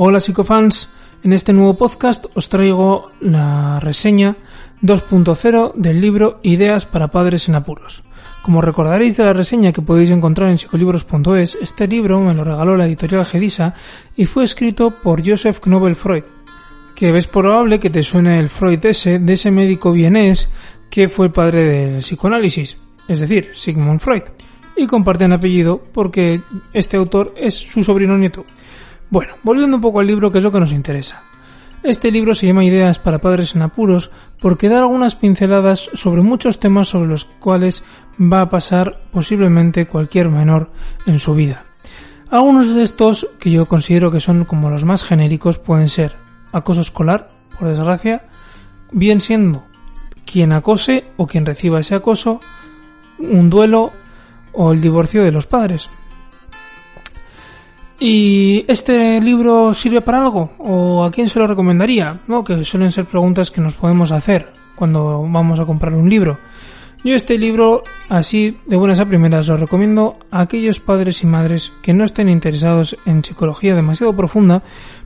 Hola psicofans, en este nuevo podcast os traigo la reseña 2.0 del libro Ideas para padres en apuros. Como recordaréis de la reseña que podéis encontrar en psicolibros.es, este libro me lo regaló la editorial Gedisa y fue escrito por Joseph Knobel Freud, que es probable que te suene el Freud ese de ese médico vienés que fue el padre del psicoanálisis, es decir, Sigmund Freud, y comparten apellido porque este autor es su sobrino nieto. Bueno, volviendo un poco al libro, que es lo que nos interesa. Este libro se llama Ideas para Padres en Apuros porque da algunas pinceladas sobre muchos temas sobre los cuales va a pasar posiblemente cualquier menor en su vida. Algunos de estos, que yo considero que son como los más genéricos, pueden ser acoso escolar, por desgracia, bien siendo quien acose o quien reciba ese acoso, un duelo o el divorcio de los padres. ¿Y este libro sirve para algo? ¿O a quién se lo recomendaría? ¿No? Que suelen ser preguntas que nos podemos hacer cuando vamos a comprar un libro. Yo este libro, así de buenas a primeras, lo recomiendo a aquellos padres y madres que no estén interesados en psicología demasiado profunda,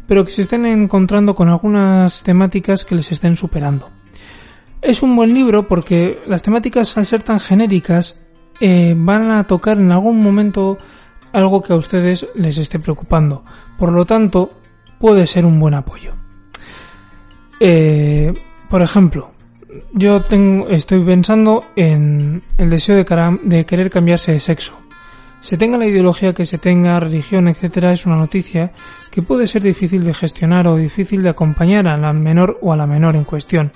pero que se estén encontrando con algunas temáticas que les estén superando. Es un buen libro porque las temáticas, al ser tan genéricas, eh, van a tocar en algún momento algo que a ustedes les esté preocupando. Por lo tanto, puede ser un buen apoyo. Eh, por ejemplo, yo estoy pensando en el deseo de, de querer cambiarse de sexo. Se tenga la ideología que se tenga, religión, etcétera, es una noticia que puede ser difícil de gestionar o difícil de acompañar a la menor o a la menor en cuestión.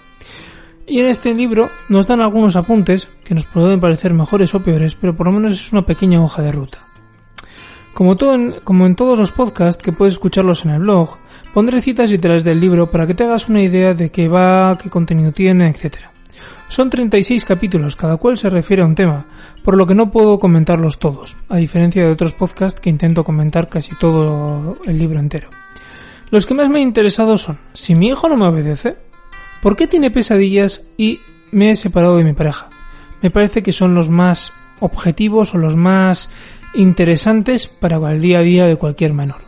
Y en este libro nos dan algunos apuntes que nos pueden parecer mejores o peores, pero por lo menos es una pequeña hoja de ruta. Como, en, en todos los podcasts que puedes escucharlos en el blog, pondré citas literales del libro para que te hagas una idea de qué va, qué contenido tiene, etc. Son 36 capítulos, cada cual se refiere a un tema, por lo que no puedo comentarlos todos, a diferencia de otros podcasts que intento comentar casi todo el libro entero. Los que más me han interesado son, si mi hijo no me obedece, ¿por qué tiene pesadillas y me he separado de mi pareja? Me parece que son los más objetivos o los más interesantes para el día a día de cualquier menor.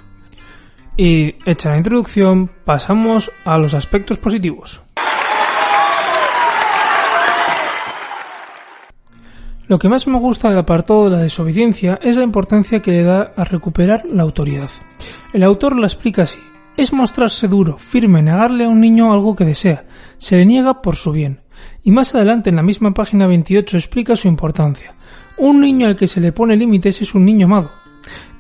Y hecha la introducción, pasamos a los aspectos positivos. Lo que más me gusta del apartado de la desobediencia es la importancia que le da a recuperar la autoridad. El autor la explica así. Es mostrarse duro, firme, negarle a un niño algo que desea. Se le niega por su bien. Y más adelante en la misma página 28 explica su importancia. Un niño al que se le pone límites es un niño amado.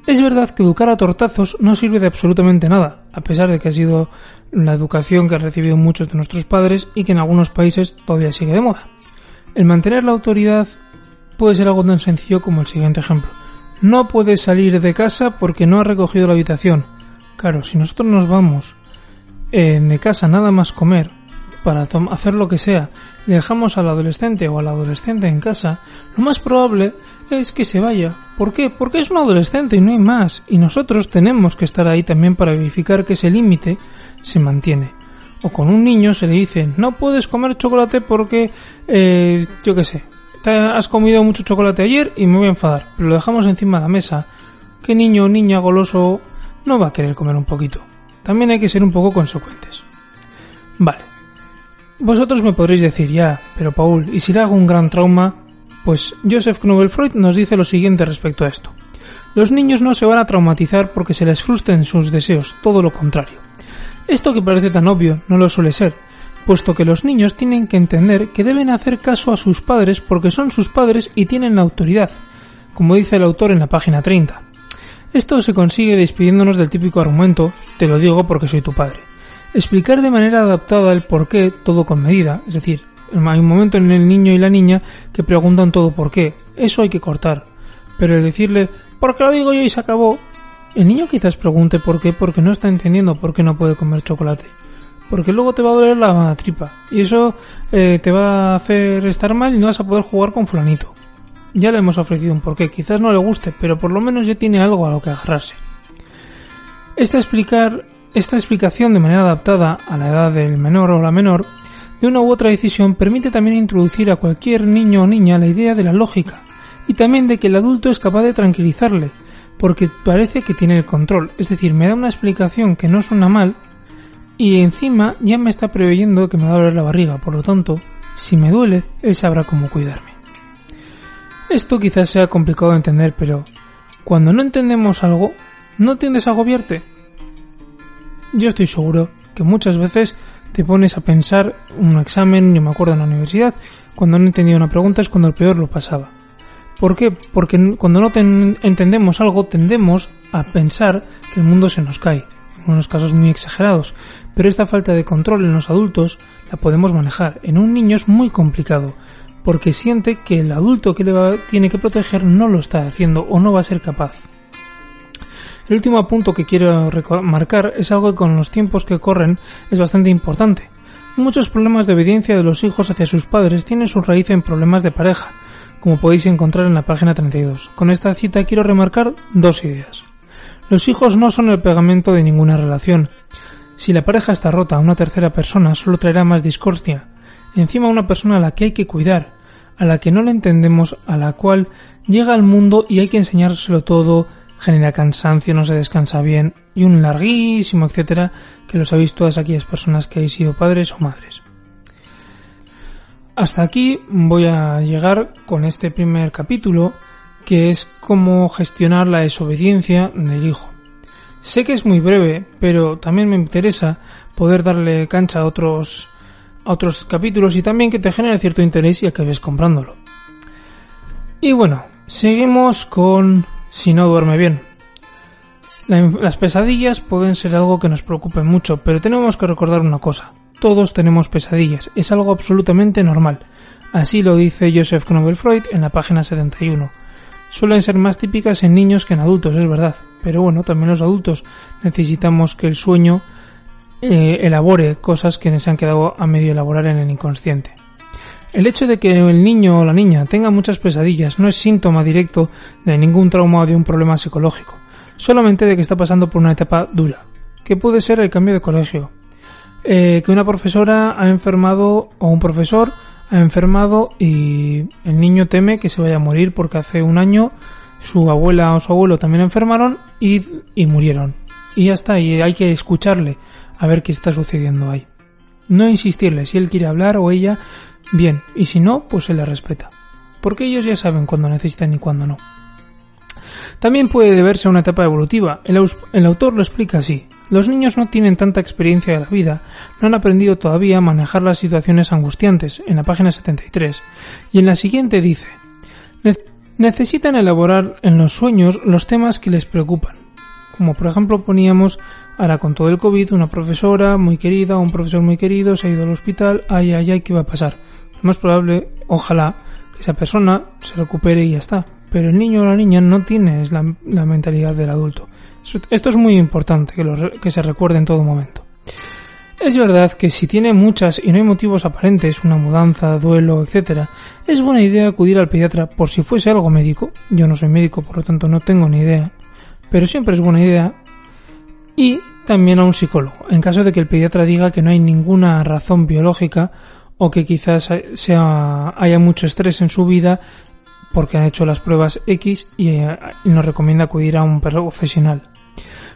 Es verdad que educar a tortazos no sirve de absolutamente nada, a pesar de que ha sido la educación que han recibido muchos de nuestros padres y que en algunos países todavía sigue de moda. El mantener la autoridad puede ser algo tan sencillo como el siguiente ejemplo. No puedes salir de casa porque no has recogido la habitación. Claro, si nosotros nos vamos eh, de casa nada más comer para hacer lo que sea y dejamos al adolescente o al adolescente en casa, lo más probable es que se vaya. ¿Por qué? Porque es un adolescente y no hay más. Y nosotros tenemos que estar ahí también para verificar que ese límite se mantiene. O con un niño se le dice, no puedes comer chocolate porque, eh, yo qué sé, has comido mucho chocolate ayer y me voy a enfadar. Pero lo dejamos encima de la mesa. ¿Qué niño o niña goloso no va a querer comer un poquito? También hay que ser un poco consecuentes. Vale, vosotros me podréis decir ya, pero Paul, ¿y si le hago un gran trauma? Pues Joseph Knobel Freud nos dice lo siguiente respecto a esto. Los niños no se van a traumatizar porque se les frustren sus deseos, todo lo contrario. Esto que parece tan obvio no lo suele ser, puesto que los niños tienen que entender que deben hacer caso a sus padres porque son sus padres y tienen la autoridad, como dice el autor en la página 30. Esto se consigue despidiéndonos del típico argumento, te lo digo porque soy tu padre. Explicar de manera adaptada el por qué, todo con medida, es decir, hay un momento en el niño y la niña que preguntan todo por qué, eso hay que cortar, pero el decirle, porque lo digo yo y se acabó, El niño quizás pregunte por qué, porque no está entendiendo por qué no puede comer chocolate. Porque luego te va a doler la tripa. Y eso eh, te va a hacer estar mal y no vas a poder jugar con fulanito. Ya le hemos ofrecido un porqué, quizás no le guste, pero por lo menos ya tiene algo a lo que agarrarse. Esta, explicar, esta explicación de manera adaptada a la edad del menor o la menor de una u otra decisión permite también introducir a cualquier niño o niña la idea de la lógica y también de que el adulto es capaz de tranquilizarle, porque parece que tiene el control, es decir, me da una explicación que no suena mal y encima ya me está preveyendo que me va a doler la barriga, por lo tanto, si me duele, él sabrá cómo cuidarme. Esto quizás sea complicado de entender, pero cuando no entendemos algo, ¿no tiendes a agobiarte? Yo estoy seguro que muchas veces te pones a pensar un examen, yo me acuerdo en la universidad, cuando no entendía una pregunta es cuando el peor lo pasaba. ¿Por qué? Porque cuando no entendemos algo tendemos a pensar que el mundo se nos cae, en unos casos muy exagerados, pero esta falta de control en los adultos la podemos manejar. En un niño es muy complicado, porque siente que el adulto que le tiene que proteger no lo está haciendo o no va a ser capaz. El último punto que quiero marcar es algo que con los tiempos que corren es bastante importante. Muchos problemas de obediencia de los hijos hacia sus padres tienen su raíz en problemas de pareja, como podéis encontrar en la página 32. Con esta cita quiero remarcar dos ideas. Los hijos no son el pegamento de ninguna relación. Si la pareja está rota una tercera persona, solo traerá más discordia. Encima una persona a la que hay que cuidar, a la que no le entendemos, a la cual llega al mundo y hay que enseñárselo todo, genera cansancio, no se descansa bien y un larguísimo etcétera que lo sabéis todas aquellas personas que habéis sido padres o madres. Hasta aquí voy a llegar con este primer capítulo, que es cómo gestionar la desobediencia del hijo. Sé que es muy breve, pero también me interesa poder darle cancha a otros, a otros capítulos y también que te genere cierto interés y acabes comprándolo. Y bueno, seguimos con si no duerme bien. Las pesadillas pueden ser algo que nos preocupe mucho, pero tenemos que recordar una cosa. Todos tenemos pesadillas, es algo absolutamente normal. Así lo dice Joseph Knobel Freud en la página 71. Suelen ser más típicas en niños que en adultos, es verdad, pero bueno, también los adultos necesitamos que el sueño eh, elabore cosas que se han quedado a medio elaborar en el inconsciente. El hecho de que el niño o la niña tenga muchas pesadillas no es síntoma directo de ningún trauma o de un problema psicológico, solamente de que está pasando por una etapa dura, que puede ser el cambio de colegio, eh, que una profesora ha enfermado o un profesor ha enfermado y el niño teme que se vaya a morir porque hace un año su abuela o su abuelo también enfermaron y, y murieron. Y ya está, y hay que escucharle a ver qué está sucediendo ahí. No insistirle, si él quiere hablar o ella, bien, y si no, pues se le respeta. Porque ellos ya saben cuándo necesitan y cuándo no. También puede deberse a una etapa evolutiva. El, autor lo explica así. Los niños no tienen tanta experiencia de la vida, no han aprendido todavía a manejar las situaciones angustiantes, en la página 73. Y en la siguiente dice, necesitan elaborar en los sueños los temas que les preocupan. Como por ejemplo poníamos, ahora con todo el COVID, una profesora muy querida un profesor muy querido se ha ido al hospital, ay, ay, ay, ¿qué va a pasar? Lo más probable, ojalá, que esa persona se recupere y ya está pero el niño o la niña no tiene la, la mentalidad del adulto. Esto es muy importante que, que se recuerde en todo momento. Es verdad que si tiene muchas y no hay motivos aparentes, una mudanza, duelo, etc., es buena idea acudir al pediatra por si fuese algo médico. Yo no soy médico, por lo tanto no tengo ni idea. Pero siempre es buena idea. Y también a un psicólogo, en caso de que el pediatra diga que no hay ninguna razón biológica o que quizás haya mucho estrés en su vida porque han hecho las pruebas X eh, y nos recomienda acudir a un profesional.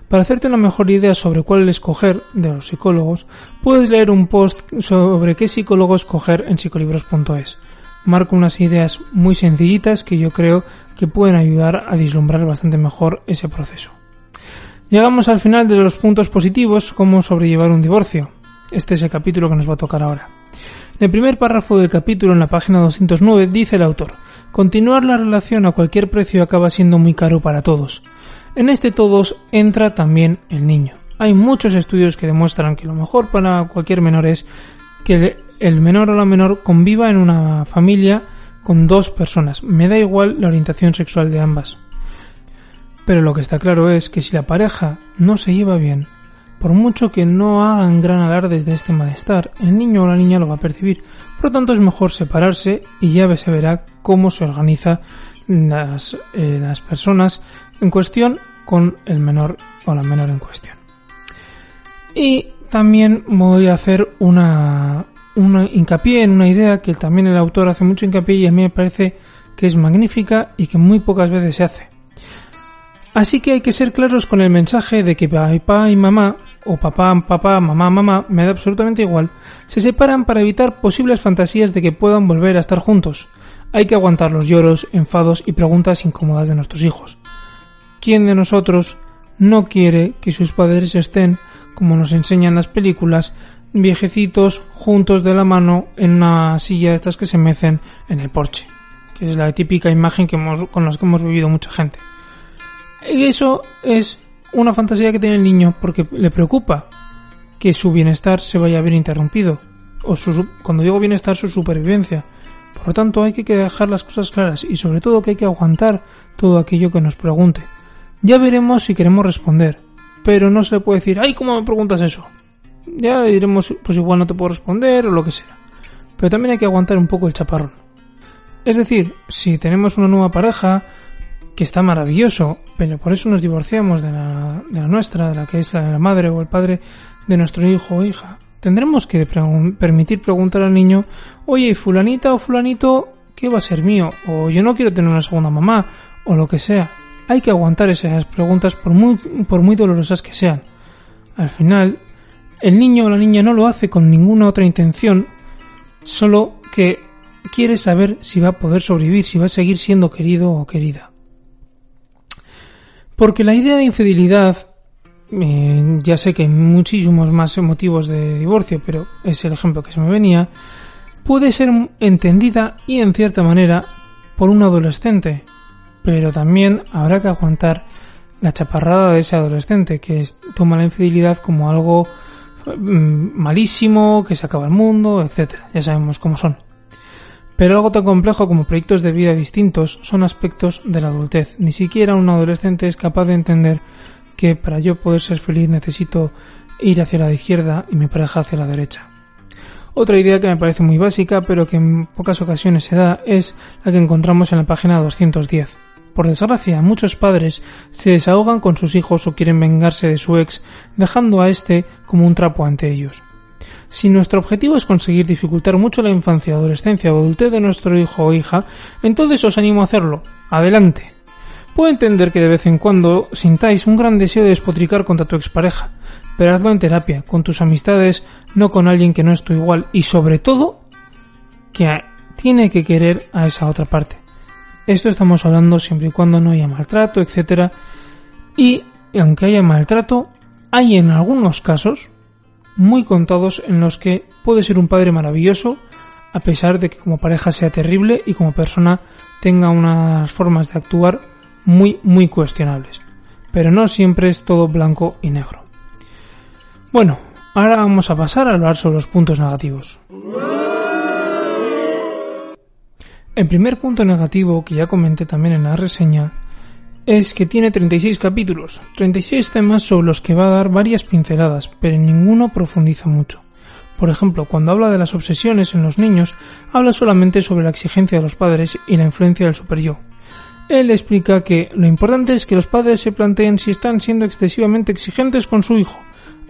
Para hacerte una mejor idea sobre cuál escoger de los psicólogos, puedes leer un post sobre qué psicólogo escoger en psicolibros.es. Marco unas ideas muy sencillitas que yo creo que pueden ayudar a vislumbrar bastante mejor ese proceso. Llegamos al final de los puntos positivos, como sobrellevar un divorcio. Este es el capítulo que nos va a tocar ahora. En el primer párrafo del capítulo, en la página 209, dice el autor, Continuar la relación a cualquier precio acaba siendo muy caro para todos. En este todos entra también el niño. Hay muchos estudios que demuestran que lo mejor para cualquier menor es que el menor o la menor conviva en una familia con dos personas. Me da igual la orientación sexual de ambas. Pero lo que está claro es que si la pareja no se lleva bien, por mucho que no hagan gran alardes de este malestar, el niño o la niña lo va a percibir. Por lo tanto, es mejor separarse y ya se verá cómo se organiza las, eh, las personas en cuestión con el menor o la menor en cuestión. Y también voy a hacer una, una hincapié en una idea que también el autor hace mucho hincapié y a mí me parece que es magnífica y que muy pocas veces se hace. Así que hay que ser claros con el mensaje de que papá y mamá, o papá, papá, mamá, mamá, me da absolutamente igual, se separan para evitar posibles fantasías de que puedan volver a estar juntos. Hay que aguantar los lloros, enfados y preguntas incómodas de nuestros hijos. ¿Quién de nosotros no quiere que sus padres estén, como nos enseñan las películas, viejecitos juntos de la mano en una silla de estas que se mecen en el porche? Que es la típica imagen que hemos, con la que hemos vivido mucha gente. Eso es una fantasía que tiene el niño porque le preocupa que su bienestar se vaya a ver interrumpido. O su, cuando digo bienestar, su supervivencia. Por lo tanto, hay que dejar las cosas claras y sobre todo que hay que aguantar todo aquello que nos pregunte. Ya veremos si queremos responder, pero no se puede decir, ay, ¿cómo me preguntas eso? Ya diremos, pues igual no te puedo responder o lo que sea. Pero también hay que aguantar un poco el chaparrón. Es decir, si tenemos una nueva pareja, que está maravilloso, pero por eso nos divorciamos de la, de la nuestra, de la que es la madre o el padre de nuestro hijo o hija. Tendremos que permitir preguntar al niño, oye, fulanita o fulanito, ¿qué va a ser mío? O yo no quiero tener una segunda mamá, o lo que sea. Hay que aguantar esas preguntas por muy, por muy dolorosas que sean. Al final, el niño o la niña no lo hace con ninguna otra intención, solo que quiere saber si va a poder sobrevivir, si va a seguir siendo querido o querida. Porque la idea de infidelidad, eh, ya sé que hay muchísimos más motivos de divorcio, pero es el ejemplo que se me venía, puede ser entendida y en cierta manera por un adolescente, pero también habrá que aguantar la chaparrada de ese adolescente que toma la infidelidad como algo mm, malísimo, que se acaba el mundo, etcétera. Ya sabemos cómo son. Pero algo tan complejo como proyectos de vida distintos son aspectos de la adultez. Ni siquiera un adolescente es capaz de entender que para yo poder ser feliz necesito ir hacia la izquierda y mi pareja hacia la derecha. Otra idea que me parece muy básica, pero que en pocas ocasiones se da, es la que encontramos en la página 210. Por desgracia, muchos padres se desahogan con sus hijos o quieren vengarse de su ex, dejando a este como un trapo ante ellos. Si nuestro objetivo es conseguir dificultar mucho la infancia, adolescencia o adultez de nuestro hijo o hija, entonces os animo a hacerlo. Adelante. Puedo entender que de vez en cuando sintáis un gran deseo de despotricar contra tu expareja, pero hazlo en terapia, con tus amistades, no con alguien que no es tu igual y sobre todo que tiene que querer a esa otra parte. Esto estamos hablando siempre y cuando no haya maltrato, etc. Y aunque haya maltrato, hay en algunos casos, muy contados en los que puede ser un padre maravilloso, a pesar de que como pareja sea terrible y como persona tenga unas formas de actuar muy, muy cuestionables. Pero no siempre es todo blanco y negro. Bueno, ahora vamos a pasar a hablar sobre los puntos negativos. El primer punto negativo que ya comenté también en la reseña es que tiene 36 capítulos, 36 temas sobre los que va a dar varias pinceladas, pero ninguno profundiza mucho. Por ejemplo, cuando habla de las obsesiones en los niños, habla solamente sobre la exigencia de los padres y la influencia del superyo. Él explica que lo importante es que los padres se planteen si están siendo excesivamente exigentes con su hijo.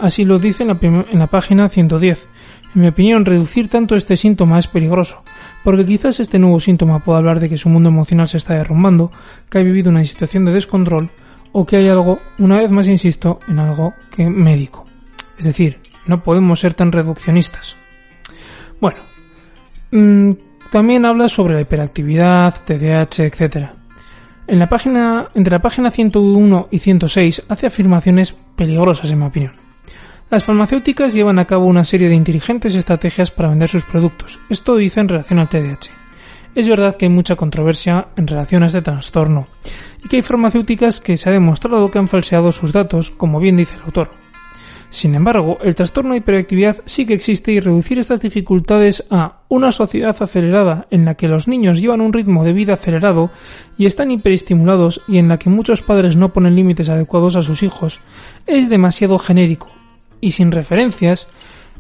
Así lo dice en la, página 110. En mi opinión, reducir tanto este síntoma es peligroso, porque quizás este nuevo síntoma pueda hablar de que su mundo emocional se está derrumbando, que ha vivido una situación de descontrol o que hay algo, una vez más insisto, en algo que médico. Es decir, no podemos ser tan reduccionistas. Bueno, mm, también habla sobre la hiperactividad, TDAH, etc. En la página, entre la página 101 y 106 hace afirmaciones peligrosas en mi opinión. Las farmacéuticas llevan a cabo una serie de inteligentes estrategias para vender sus productos. Esto dice en relación al TDAH. Es verdad que hay mucha controversia en relación a este trastorno y que hay farmacéuticas que se ha demostrado que han falseado sus datos, como bien dice el autor. Sin embargo, el trastorno de hiperactividad sí que existe y reducir estas dificultades a una sociedad acelerada en la que los niños llevan un ritmo de vida acelerado y están hiperestimulados y en la que muchos padres no ponen límites adecuados a sus hijos es demasiado genérico y sin referencias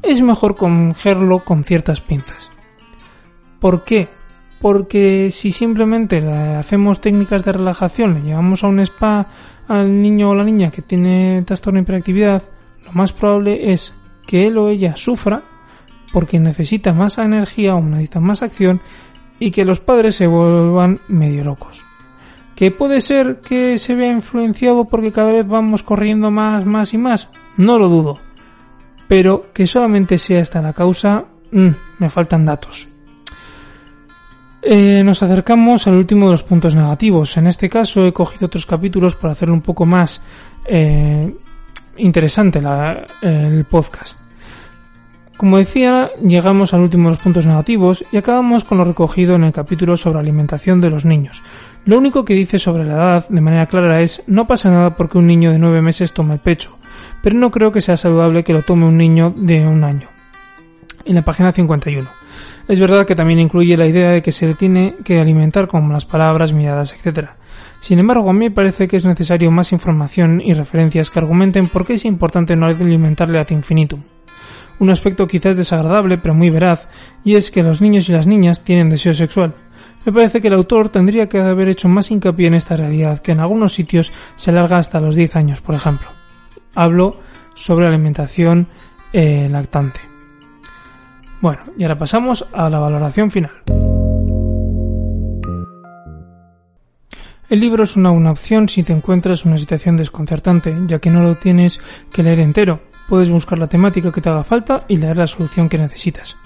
es mejor cogerlo con ciertas pinzas. ¿Por qué? Porque si simplemente hacemos técnicas de relajación, le llevamos a un spa al niño o la niña que tiene trastorno de hiperactividad, lo más probable es que él o ella sufra porque necesita más energía o necesita más acción y que los padres se vuelvan medio locos. ¿Que puede ser que se vea influenciado porque cada vez vamos corriendo más, más y más? No lo dudo. Pero que solamente sea esta la causa, mm, me faltan datos. Eh, nos acercamos al último de los puntos negativos. En este caso he cogido otros capítulos para hacerlo un poco más eh, interesante el podcast. Como decía, llegamos al último de los puntos negativos y acabamos con lo recogido en el capítulo sobre alimentación de los niños. Lo único que dice sobre la edad de manera clara es no pasa nada porque un niño de nueve meses tome el pecho, pero no creo que sea saludable que lo tome un niño de un año. En la página 51. Es verdad que también incluye la idea de que se tiene que alimentar con las palabras, miradas, etc. Sin embargo, a mí me parece que es necesario más información y referencias que argumenten por qué es importante no alimentarle ad infinitum. Un aspecto quizás desagradable, pero muy veraz, y es que los niños y las niñas tienen deseo sexual. Me parece que el autor tendría que haber hecho más hincapié en esta realidad, que en algunos sitios se alarga hasta los 10 años, por ejemplo. Hablo sobre alimentación eh, lactante. Bueno, y ahora pasamos a la valoración final. El libro es una buena opción si te encuentras en una situación desconcertante, ya que no lo tienes que leer entero. Puedes buscar la temática que te haga falta y leer la solución que necesitas.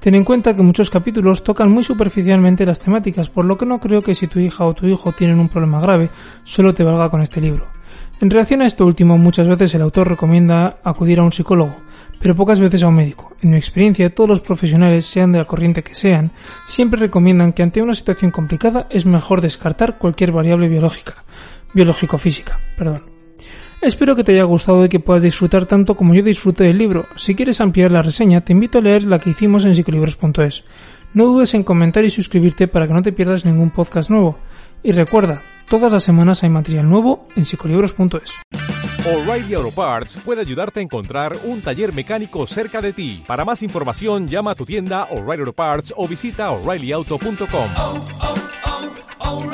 Ten en cuenta que muchos capítulos tocan muy superficialmente las temáticas, por lo que no creo que si tu hija o tu hijo tienen un problema grave, solo te valga con este libro. En relación a esto último, muchas veces el autor recomienda acudir a un psicólogo, pero pocas veces a un médico. En mi experiencia, todos los profesionales, sean de la corriente que sean, siempre recomiendan que ante una situación complicada es mejor descartar cualquier variable biológica, biológico-física, perdón. Espero que te haya gustado y que puedas disfrutar tanto como yo disfruté del libro. Si quieres ampliar la reseña, te invito a leer la que hicimos en psicolibros.es. No dudes en comentar y suscribirte para que no te pierdas ningún podcast nuevo. Y recuerda, todas las semanas hay material nuevo en psicolibros.es. O'Reilly Auto Parts puede ayudarte a encontrar un taller mecánico cerca de ti. Para más información, llama a tu tienda O'Reilly Auto Parts o visita oreillyauto.com. Oh, oh, oh,